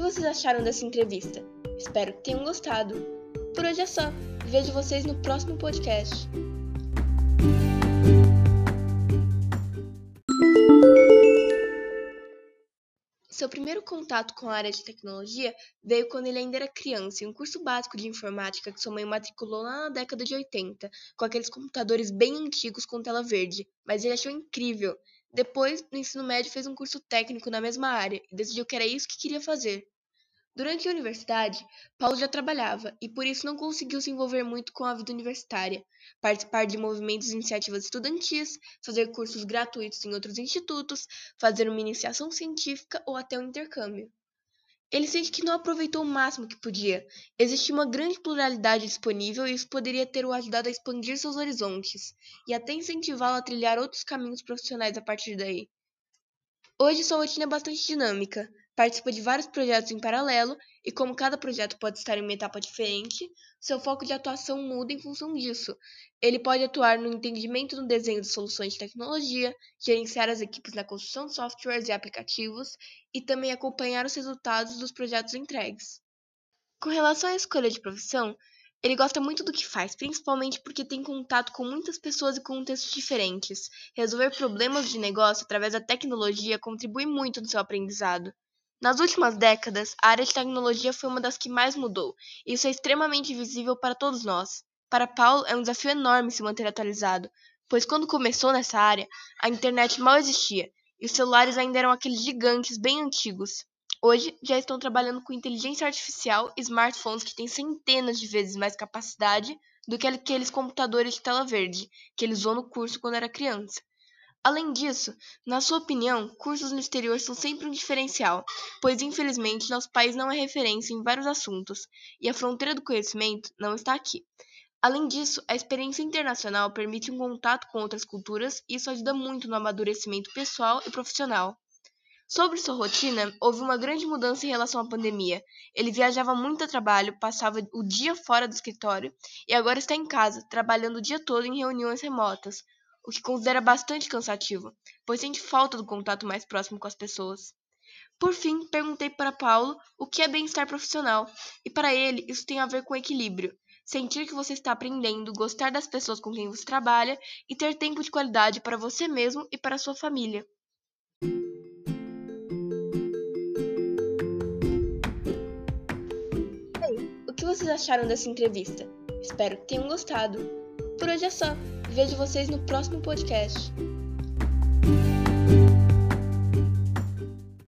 vocês acharam dessa entrevista? Espero que tenham gostado. Por hoje é só. Vejo vocês no próximo podcast. Seu primeiro contato com a área de tecnologia veio quando ele ainda era criança, em um curso básico de informática que sua mãe matriculou lá na década de 80, com aqueles computadores bem antigos com tela verde, mas ele achou incrível. Depois, no ensino médio, fez um curso técnico na mesma área e decidiu que era isso que queria fazer. Durante a universidade, Paulo já trabalhava e por isso não conseguiu se envolver muito com a vida universitária, participar de movimentos e iniciativas estudantis, fazer cursos gratuitos em outros institutos, fazer uma iniciação científica ou até um intercâmbio. Ele sente que não aproveitou o máximo que podia. Existia uma grande pluralidade disponível e isso poderia ter o ajudado a expandir seus horizontes e até incentivá-lo a trilhar outros caminhos profissionais a partir daí. Hoje sua rotina é bastante dinâmica participa de vários projetos em paralelo e, como cada projeto pode estar em uma etapa diferente, seu foco de atuação muda em função disso. Ele pode atuar no entendimento no desenho de soluções de tecnologia, gerenciar as equipes na construção de softwares e aplicativos e também acompanhar os resultados dos projetos entregues. Com relação à escolha de profissão, ele gosta muito do que faz, principalmente porque tem contato com muitas pessoas e contextos diferentes. Resolver problemas de negócio através da tecnologia contribui muito no seu aprendizado. Nas últimas décadas, a área de tecnologia foi uma das que mais mudou, isso é extremamente visível para todos nós. Para Paulo, é um desafio enorme se manter atualizado, pois quando começou nessa área, a internet mal existia e os celulares ainda eram aqueles gigantes bem antigos. Hoje, já estão trabalhando com inteligência artificial e smartphones que têm centenas de vezes mais capacidade do que aqueles computadores de tela verde que ele usou no curso quando era criança. Além disso, na sua opinião, cursos no exterior são sempre um diferencial, pois infelizmente nosso país não é referência em vários assuntos e a fronteira do conhecimento não está aqui. Além disso, a experiência internacional permite um contato com outras culturas e isso ajuda muito no amadurecimento pessoal e profissional. Sobre sua rotina, houve uma grande mudança em relação à pandemia. Ele viajava muito a trabalho, passava o dia fora do escritório e agora está em casa, trabalhando o dia todo em reuniões remotas, o que considera bastante cansativo, pois sente falta do contato mais próximo com as pessoas. Por fim, perguntei para Paulo o que é bem-estar profissional, e para ele isso tem a ver com equilíbrio. Sentir que você está aprendendo, gostar das pessoas com quem você trabalha e ter tempo de qualidade para você mesmo e para sua família. Aí, o que vocês acharam dessa entrevista? Espero que tenham gostado. Por hoje é só. Vejo vocês no próximo podcast.